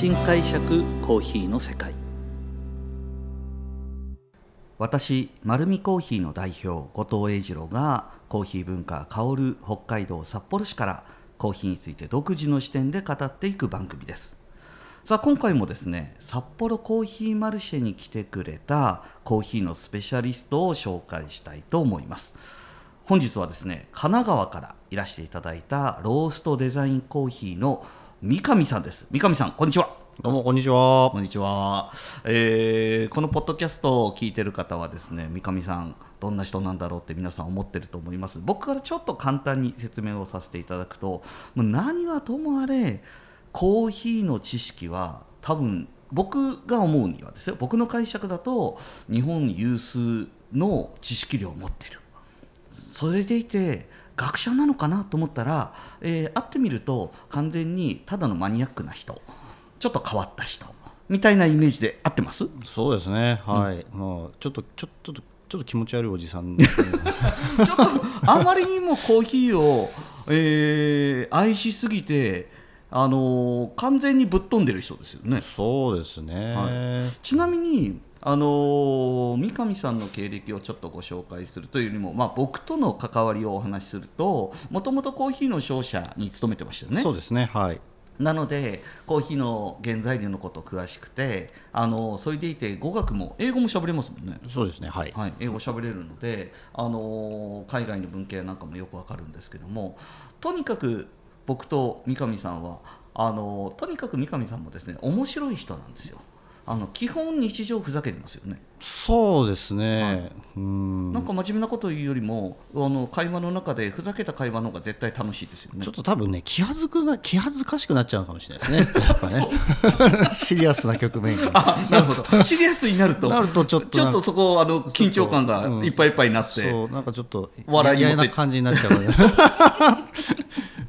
新解釈コーヒーの世界。私丸るコーヒーの代表後藤英二郎がコーヒー文化香る北海道札幌市からコーヒーについて独自の視点で語っていく番組です。さあ今回もですね札幌コーヒーマルシェに来てくれたコーヒーのスペシャリストを紹介したいと思います。本日はですね神奈川からいらしていただいたローストデザインコーヒーの三上さんです。三上さんこんにちは。どうもこんにちは。こんにちは、えー、このポッドキャストを聞いてる方はですね三上さんどんな人なんだろうって皆さん思ってると思います。僕からちょっと簡単に説明をさせていただくともう何はともあれコーヒーの知識は多分僕が思うにはですよ。僕の解釈だと日本有数の知識量を持ってる。それでいて学者なのかなと思ったら、えー、会ってみると完全にただのマニアックな人。ちょっと変わった人。みたいなイメージで合ってます？そうですね。はい、うん、まあ、ちょっとちょちょっとちょっと気持ち悪いおじさん、ね、ちょっとあまりにもコーヒーを、えー、愛しすぎてあの完全にぶっ飛んでる人ですよね。そうですね、はい、ちなみにあの三上さんの経歴をちょっとご紹介するというよりも、まあ、僕との関わりをお話しするともともとコーヒーの商社に勤めてましたよね。そうですね。はいなのでコーヒーの原材料のこと詳しくてあのそれでいて語学も英語も喋れますもんね。そうですねはい、はい、英語喋れるのであの海外の文系なんかもよくわかるんですけどもとにかく僕と三上さんはあのとにかく三上さんもですね面白い人なんですよあの基本日常ふざけてますよね。そうですね、はい、うん。なんか真面目なこと言うよりもあの会話の中でふざけた会話の方が絶対楽しいですよね。ちょっと多分ね気恥ずくな気恥ずかしくなっちゃうかもしれないですね。やっぱね。シリアスな局面あなるほど。シリアスになるとなるとちょっとちょっとそこあの緊張感がいっぱいいっぱいになって、うん、そうなんかちょっと笑い嫌な感じになっちゃう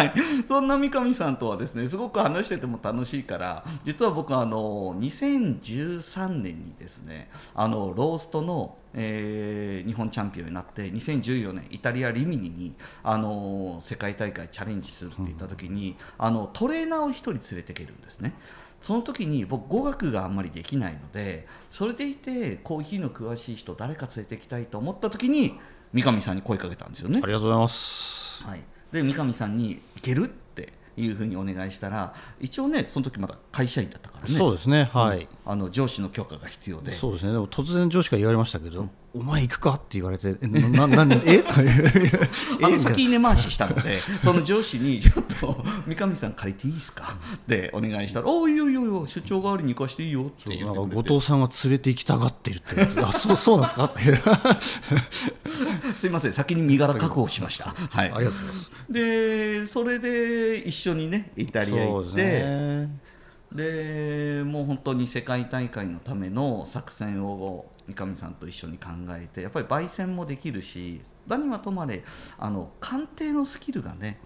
はい、そんな三上さんとはですねすごく話してても楽しいから実は僕あの2013年にですねあのローストのえー、日本チャンピオンになって2014年イタリア・リミニに、あの世界大会チャレンジするって言った時に、うん、あのトレーナーを1人連れていけるんですね。その時に僕語学があんまりできないのでそれでいてコーヒーの詳しい人誰か連れてきたいと思った時に三上さんに声かけたんですよね。ありがとうございます、はいで三上さんに「行ける?」っていうふうにお願いしたら一応ねその時まだ会社員だったからね。そうですねはい、うん、あの上司の許可が必要で。そうですね。でも突然上司から言われましたけど、うんお前行くかって言われて、ななな え？あの先根回ししたので、その上司に、ちょっと三上さん借りていいですか？ってお願いしたら、おいよいよいよ、出張代わりに行かしていいよって言って後藤さんは連れて行きたがってるって、あそうそうなんですか？すいません、先に身柄確保しました。はい、ありがとうございます。で、それで一緒にね、イタリア行って。でもう本当に世界大会のための作戦を三上さんと一緒に考えてやっぱり焙煎もできるし何はともあれあの鑑定のスキルがね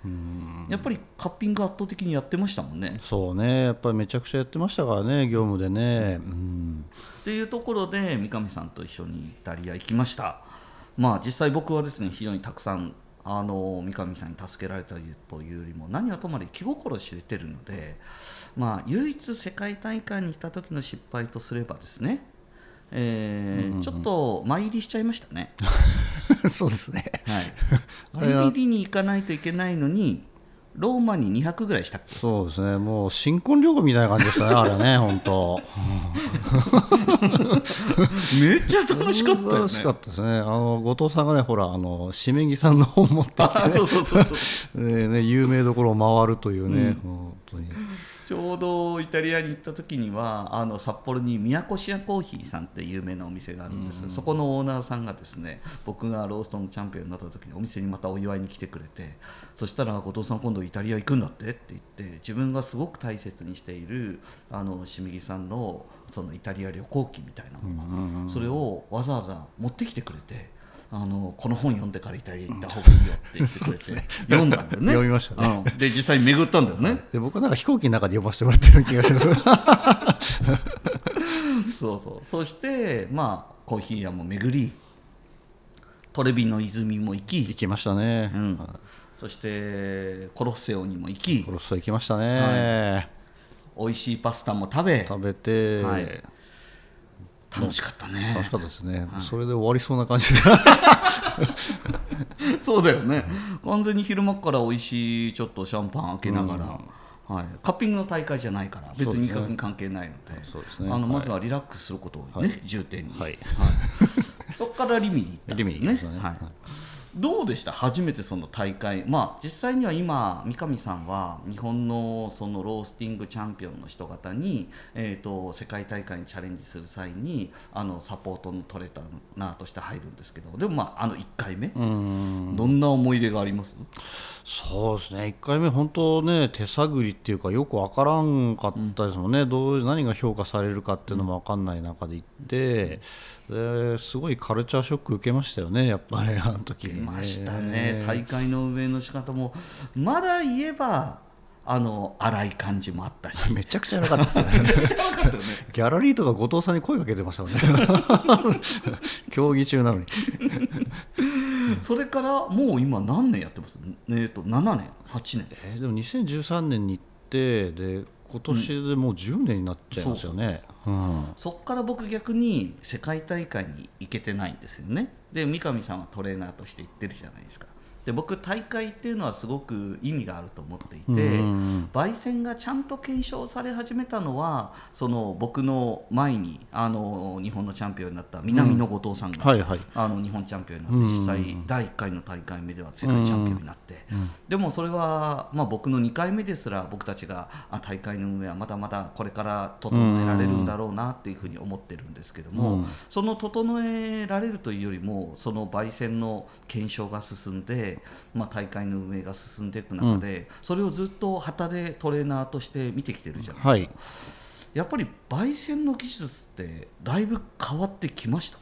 やっぱりカッピング圧倒的にやってましたもんね。そうね。やっぱりめちゃくちゃやってましたからね業務でね、うん、っていうところで三上さんと一緒にイタリア行きました。まあ実際僕はですね非常にたくさんあの三上さんに助けられたというよりも何はともあれ気心知れてるのでまあ唯一世界大会に行った時の失敗とすればですねえー、ちょっと前入りしちゃいましたね。そうですね。はい。ビビリに行かないといけないのに、ローマに2泊ぐらいしたっけ？そうですね、もう新婚旅行みたいな感じでしたね、あれね、本当。めっちゃ楽しかった、ね、楽しかったですね、あの後藤さんがね、ほら、あのしめぎさんの本持ってきて、ね、そうそうそうそうね、有名どころを回るというね、うん、本当に。ちょうどイタリアに行った時にはあの札幌に宮古シアコーヒーさんって有名なお店があるんです、うん、そこのオーナーさんがですね僕がローストのチャンピオンになった時にお店にまたお祝いに来てくれてそしたら後藤さん今度イタリア行くんだって？って言って自分がすごく大切にしているあのしみぎさんのそのイタリア旅行記みたいなのが、それをわざわざ持ってきてくれてあのこの本読んでからイタリア行った方がいいよって言ってくれて、ね、読んだんだよね。読みましたね、うん、で実際に巡ったんだよね。で僕はなんか飛行機の中で読ませてもらってる気がします そうそう。そしてまあコーヒー屋も巡りトレビの泉も行き。行きましたね、うん、そしてコロッセオにも行き。コロッセオ行きましたね、はい。美味しいパスタも食べ。食べて、はい楽しかったね。楽しかったですね、それで終わりそうな感じで。そうだよね。完全に昼間から美味しいちょっとシャンパン開けながら、はい、カッピングの大会じゃないから別に味覚に関係ないので。あのはい。まずはリラックスすることをね、重点に、はい。そこからリミに行った。リミに行きましたね。はいどうでした？初めてその大会。まあ実際には今三上さんは日本のそのロースティングチャンピオンの人方に、えー、と世界大会にチャレンジする際にあのサポートのトレーナーとして入るんですけど。でもまああの1回目、うん。どんな思い出があります？そうですね。1回目本当ね手探りっていうかよく分からんかったですもんね、どう何が評価されるかっていうのも分かんない中で行って、ですごいカルチャーショック受けましたよねやっぱりあの時。ましたね。大会の運営の仕方もまだ言えばあの荒い感じもあったし。めちゃくちゃ良かったですよね。ギャラリーとか後藤さんに声かけてましたもんね。競技中なのに。それからもう今何年やってます？えっ、と7年8年。えーでも2013年に行ってで今年でもう10年になっちゃいますよね、うん。そこから僕逆に世界大会に行けてないんですよね。で三上さんはトレーナーとして行ってるじゃないですか。で僕大会っていうのはすごく意味があると思っていて、うん焙煎がちゃんと検証され始めたのはその僕の前にあの日本のチャンピオンになった南野後藤さんが、はいはい。あの日本チャンピオンになって実際第1回の大会目では世界チャンピオンになって、でもそれは、まあ、僕の2回目ですら僕たちがあ大会の運営はまだまだこれから整えられるんだろうなっていうふうに思ってるんですけども、うん。その整えられるというよりもその焙煎の検証が進んで、まあ、大会の運営が進んでいく中で、それをずっと旗でトレーナーとして見てきてるじゃないですか。はい。やっぱり焙煎の技術ってだいぶ変わってきました？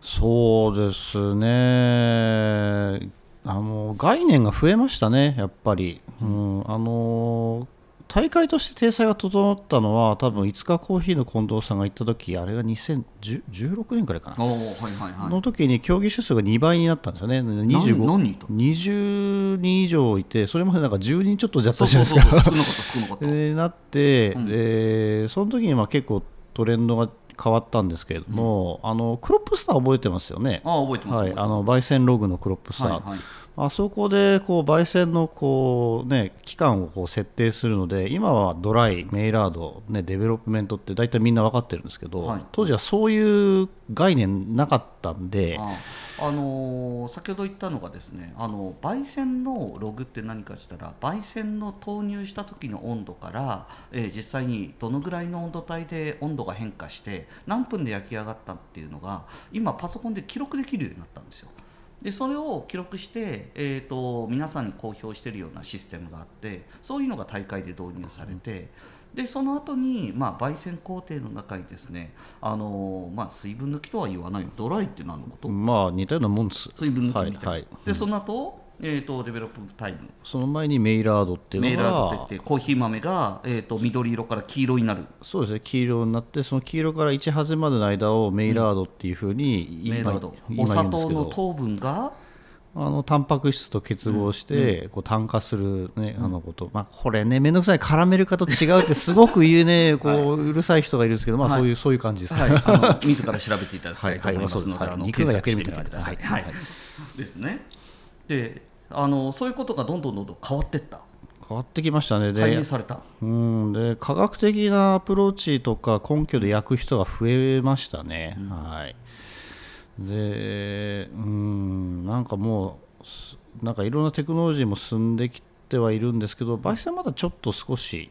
そうですね。あの概念が増えましたねやっぱり、うん、あの大会として体裁が整ったのは多分いつかコーヒーの近藤さんが行った時あれが2016年くらいかな。はいはいはい。の時に競技種数が2倍になったんですよね、25何人いた20人以上いて、それまでなんか10人ちょっとじゃったじゃないですか。少なかった少なかった、でなって、うん。でその時にまあ結構トレンドが変わったんですけれども、あのクロップスター覚えてますよね？ああ覚えてます、はい、あの焙煎ログのクロップスター、すはいはいあそこでこう焙煎のこう、ね、期間をこう設定するので今はドライ、メイラード、ね、デベロップメントって大体みんな分かってるんですけど、はい当時はそういう概念なかったんで、ああのー先ほど言ったのがですねあの焙煎のログって何かしたら焙煎の投入した時の温度から、えー実際にどのぐらいの温度帯で温度が変化して何分で焼き上がったっていうのが今パソコンで記録できるようになったんですよ。でそれを記録して、えー、と皆さんに公表しているようなシステムがあってそういうのが大会で導入されて、でその後にまあ焙煎工程の中にですね、あのーまあ、水分抜きとは言わないよドライって何のこと、まあ似たようなもんです。水分抜きみたいな、はいはい。でその後、えー、とデベロップタイム。その前にメイラードっていうのがメーラードって言ってコーヒー豆が、えー、と緑色から黄色になる。そうですね黄色になってその黄色から1ハゼまでの間をメイラードっていうふうに今,、メーラード。今お砂糖の糖分が？あのタンパク質と結合して、こう炭化する、ねあのこと、まあ、これね、面倒くさい、カラメル化と違うって、すごく言うね、こううるさい人がいるんですけど、まあ、はい。そういうそういう感じです。はい、あの自ら調べていただきたいと思いますので、はい。はい。あの肉が焼けるみてください。はい。みたい。な感ですね。で、あのそういうことがどんどんどんどん変わっていった、変わってきましたね。で解明された？うん、で科学的なアプローチとか根拠で焼く人が増えましたね。はい、でうんなんかもうすなんかいろんなテクノロジーも進んできてはいるんですけど焙煎はまだちょっと少し、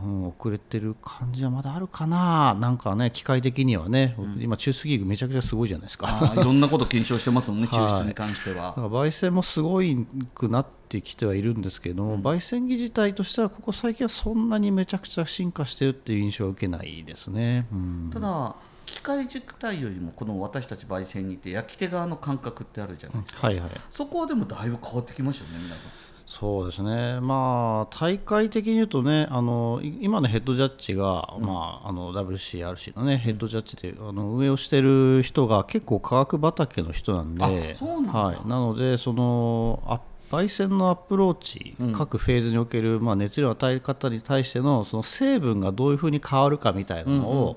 うん、遅れてる感じはまだあるかな。なんかね機械的にはね、今中スギーグめちゃくちゃすごいじゃないですか。いろんなこと検証してますもんね、はい。抽出に関しては。だから焙煎もすごいくなってきてはいるんですけども、焙煎機自体としてはここ最近はそんなにめちゃくちゃ進化してるっていう印象は受けないですね。うん。ただ機械軸体よりもこの私たち焙煎にいて焼き手側の感覚ってあるじゃない、はいはい、そこはでもだいぶ変わってきましたよね皆さんそうですね、まあ、大会的に言うとね、あのい今のヘッドジャッジが、まあ、あの WCRC のね、ヘッドジャッジであの運営をしてる人が結構科学畑の人なんで、なんだ。はい、なので、そのアッ焙煎のアプローチ、うん。各フェーズにおける、まあ、熱量の与え方に対してのその成分がどういうふうに変わるかみたいなのを、うん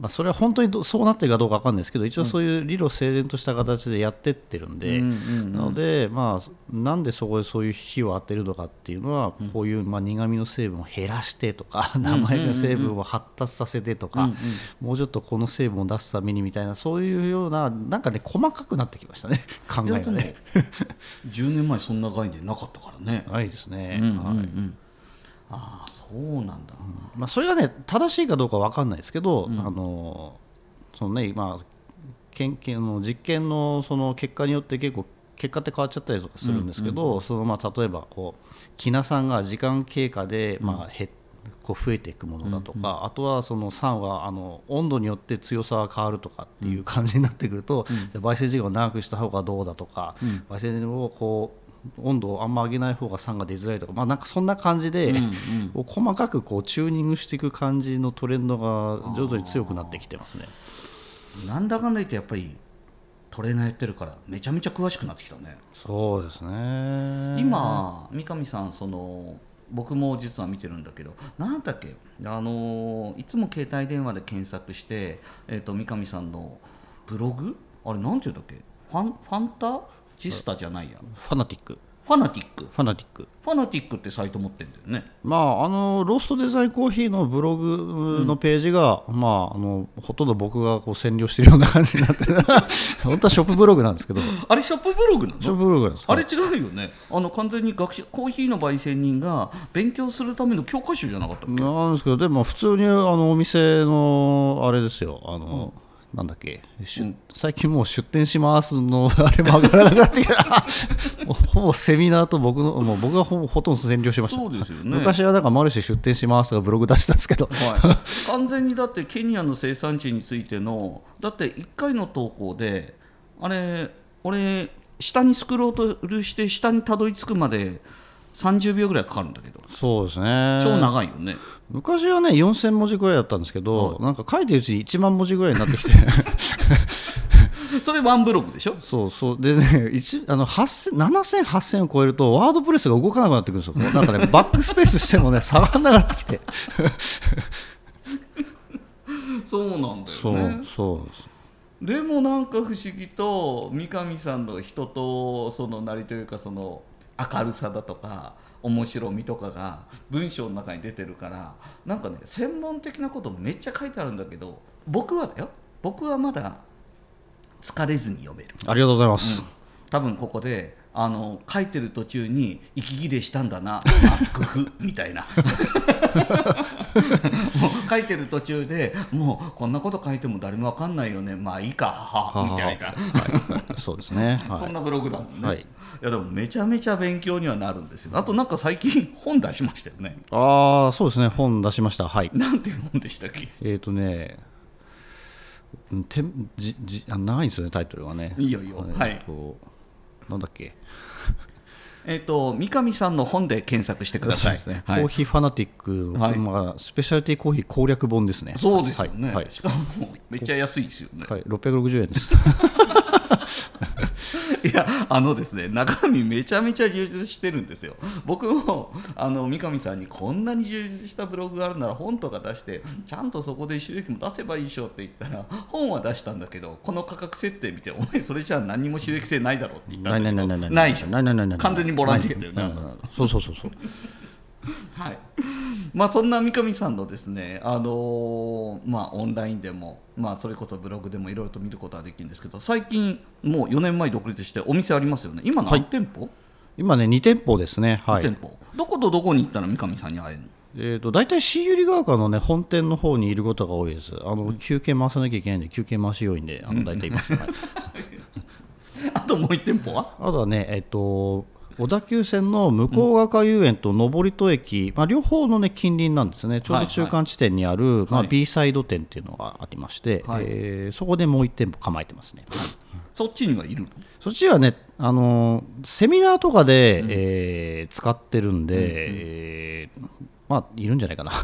まあ、それは本当にどそうなってるかどうか分かんないですけど一応そういう理路整然とした形でやってってるんで、うんうんうんなので、まあ、なんでそこでそういう火を当てるのかっていうのは、こういう、まあ、苦味の成分を減らしてとか、生焼きの成分を発達させてとか、うんうんもうちょっとこの成分を出すためにみたいなそういうようななんかね細かくなってきましたね 考えがね。10年前そんな概念なかったからね、ないですね、うんうんうはい。んああそうなんだ、まあ、それがね正しいかどうかわかんないですけど、あのそのねまあ研究の実験のその結果によって結構結果って変わっちゃったりとかするんですけど、そのまあ例えばこうきな酸が時間経過でまあ減っこう増えていくものだとか、あとはその酸はあの温度によって強さが変わるとかっていう感じになってくると、じゃあ焙煎時間を長くした方がどうだとか、焙煎をこう温度をあんま上げない方が酸が出づらいとか、まあ、なんかそんな感じで、こう細かくこうチューニングしていく感じのトレンドが徐々に強くなってきてますね。なんだかんだ言ってやっぱりトレーナーやってるからめちゃめちゃ詳しくなってきたね。そうですね。今三上さんその僕も実は見てるんだけどなんだっけ？あのいつも携帯電話で検索して、えー、と三上さんのブログ？あれなんていうんだっけ？ファンファンタ？ジスタじゃないやファナティック。ファナティック？ファナティック。ファナティックってサイト持ってるんだよね。まああのローストデザインコーヒーのブログのページが、まああのほとんど僕がこう占領してるような感じになって 本当はショップブログなんですけど。シあれショップブログなョップのブログですあれ違うよね。あの完全に学習コーヒーの焙煎人が勉強するための教科書じゃなかったっけ？なんですけどでも普通にあのお店のあれですよ。あの、なんだっけ、うん最近もう出店しますの あれも上がらなかった。けどほぼセミナーと僕のもう僕がほぼほとんど占領しました。そうですよね。昔はなんかマルシェ出店しますとかブログ出してたんですけど。はい、完全にだってケニアの生産地についてのだって1回の投稿であれ俺下にスクロールして下にたどり着くまで30秒ぐらいかかるんだけど。そうですね。超長いよね、昔はね4000文字ぐらいだったんですけど、なんか書いてるうちに1万文字ぐらいになってきて。それワンブログでしょ？そうそう。でね一あの8000 7000、8000を超えるとワードプレスが動かなくなってくるんですよ、なんかね バックスペースしてもね下がらなくなってきて、そうなんだよそうねそう。ですでもなんか不思議と三上さんの人とそのなりというかその明るさだとか面白みとかが文章の中に出てるからなんかね専門的なこともめっちゃ書いてあるんだけど僕はだよ。僕はまだ疲れずに読める、ありがとうございます、多分ここであの書いてる途中に息切れしたんだなあ工夫みたいな。もう書いてる途中でもうこんなこと書いても誰もわかんないよね。まあいいかははみたいな。はい、そうですね、はい。そんなブログだもんね、はい。い、やでもめちゃめちゃ勉強にはなるんですよ。あとなんか最近本出しましたよね。ああそうですね。本出しました。はい。なんていう本でしたっけ？えっ、ー、とねうんてんじじあ長いんですよねタイトルがね。いいよいいよ。えーはい。となんだっけ？えっ、と三上さんの本で検索してください。ね。はい。コーヒーファナティック、はい。まあ、スペシャリティコーヒー攻略本ですね。そうですよね、はい。はい。しかもめっちゃ安いですよね、はい、660円です いやあのですね中身めちゃめちゃ充実してるんですよ。僕もあの三上さんにこんなに充実したブログがあるなら本とか出してちゃんとそこで収益も出せばいいでしょって言ったら本は出したんだけどこの価格設定見てお前それじゃあ何も収益性ないだろうって言ったないんだけどないでしょ完全にボランティアだよねそうそうそうそうはい、まあそんな三上さんのですね、あのーまあ、オンラインでも、まあ、それこそブログでもいろいろと見ることができるんですけど最近もう4年前独立してお店ありますよね。今何店舗、今ね2店舗ですね。はい。店舗。どことどこに行ったら三上さんに会えるの。えー、と大体新百合ヶ丘の、ね、本店の方にいることが多いです。あの、休憩回さなきゃいけないんで休憩回し要員であの大体います、はい、あともう1店舗は？あとはね、えっと、小田急線の向ヶ丘遊園と登戸駅、まあ、両方の、ね、近隣なんですね、ちょうど中間地点にある、まあ、はい B サイド店っていうのがありまして、はい。えーそこでもう1店舗構えてますね。そっちにはいるの？そっちはね、あのーセミナーとかで、えー使ってるんで、えーまあ、いるんじゃないかな。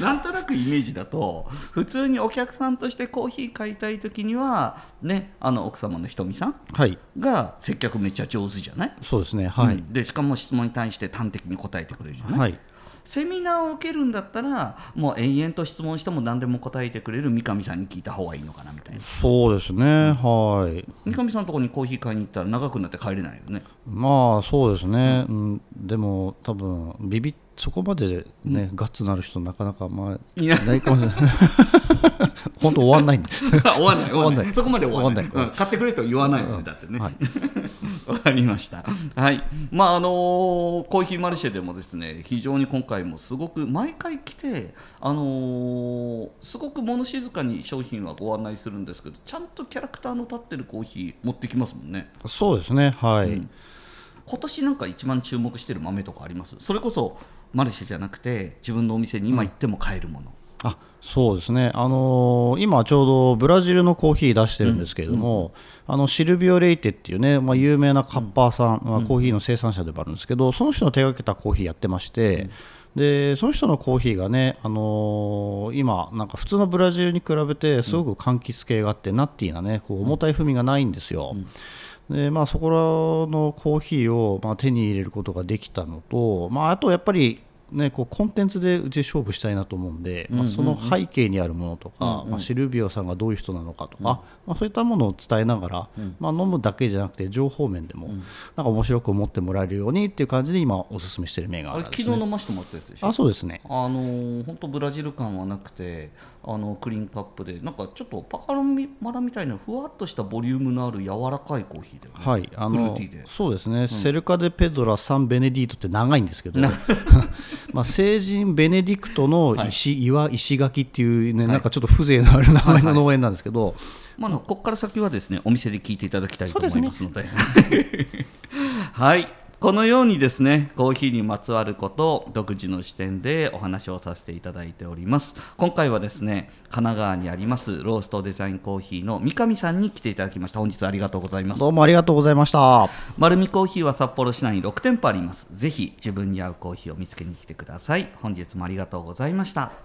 なんとなくイメージだと普通にお客さんとしてコーヒー買いたい時にはねあの奥様のひとみさんはい。が接客めっちゃ上手じゃない、そうですねはい、うん。でしかも質問に対して端的に答えてくれるじゃない、はいセミナーを受けるんだったらもう延々と質問しても何でも答えてくれる三上さんに聞いた方がいいのかなみたいな。そうですね、はい。三上さんのところにコーヒー買いに行ったら長くなって帰れないよね。まあそうですね、うん。でも多分ビビそこまでね、ガッツなる人なかなかまあいないかもしれない。本当終わんないんで。終わんない 終わんない。そこまで終わんない。終わん。ないうん。買ってくれと言わないよねだってね、はいわかりました。はい。まああのコーヒーマルシェでもですね、非常に今回もすごく毎回来て、あのーすごく物静かに商品はご案内するんですけど、ちゃんとキャラクターの立ってるコーヒー持ってきますもんね。そうですねはい、うん今年なんか一番注目してる豆とかあります？それこそマルシェじゃなくて自分のお店に今行っても買えるもの。あそうですね、あのー今ちょうどブラジルのコーヒー出してるんですけれども、あのシルビオ・レイテっていうね、まあ、有名なカッパーさん、まあ、コーヒーの生産者でもあるんですけど、その人の手がけたコーヒーやってまして、でその人のコーヒーがね、あのー今、なんか普通のブラジルに比べてすごく柑橘系があって、ナッティーなね、こう重たい風味がないんですよ。でまあ、そこらのコーヒーをまあ手に入れることができたのと、まあ、あとやっぱり、ね、こうコンテンツでうち勝負したいなと思うんで、まあ、その背景にあるものとか、まあ、シルビオさんがどういう人なのかとか、まあ、そういったものを伝えながら、まあ、飲むだけじゃなくて情報面でもなんか面白く思ってもらえるようにっていう感じで今おすすめしてる銘あれ柄です、ね、昨日飲ませてもらったやつでしょ？あそうですね。あのー本当ブラジル感はなくてあのクリーンカップでなんかちょっとパカラマラみたいなふわっとしたボリュームのある柔らかいコーヒーだよね、はい、あのフルーティーで。そうですね、セルカ・デ・ペドラ・サン・ベネディートって長いんですけど、まあ聖人ベネディクトの石、岩石垣っていうね、なんかちょっと風情のある名前の農園なんですけど、まあ、あのここから先はですねお店で聞いていただきたいと思いますので。はいこのようにですねコーヒーにまつわることを独自の視点でお話をさせていただいております。今回はですね神奈川にありますローストデザインコーヒーの三上さんに来ていただきました。本日ありがとうございます。どうもありがとうございました。丸見コーヒーは札幌市内に6店舗あります。ぜひ自分に合うコーヒーを見つけに来てください。本日もありがとうございました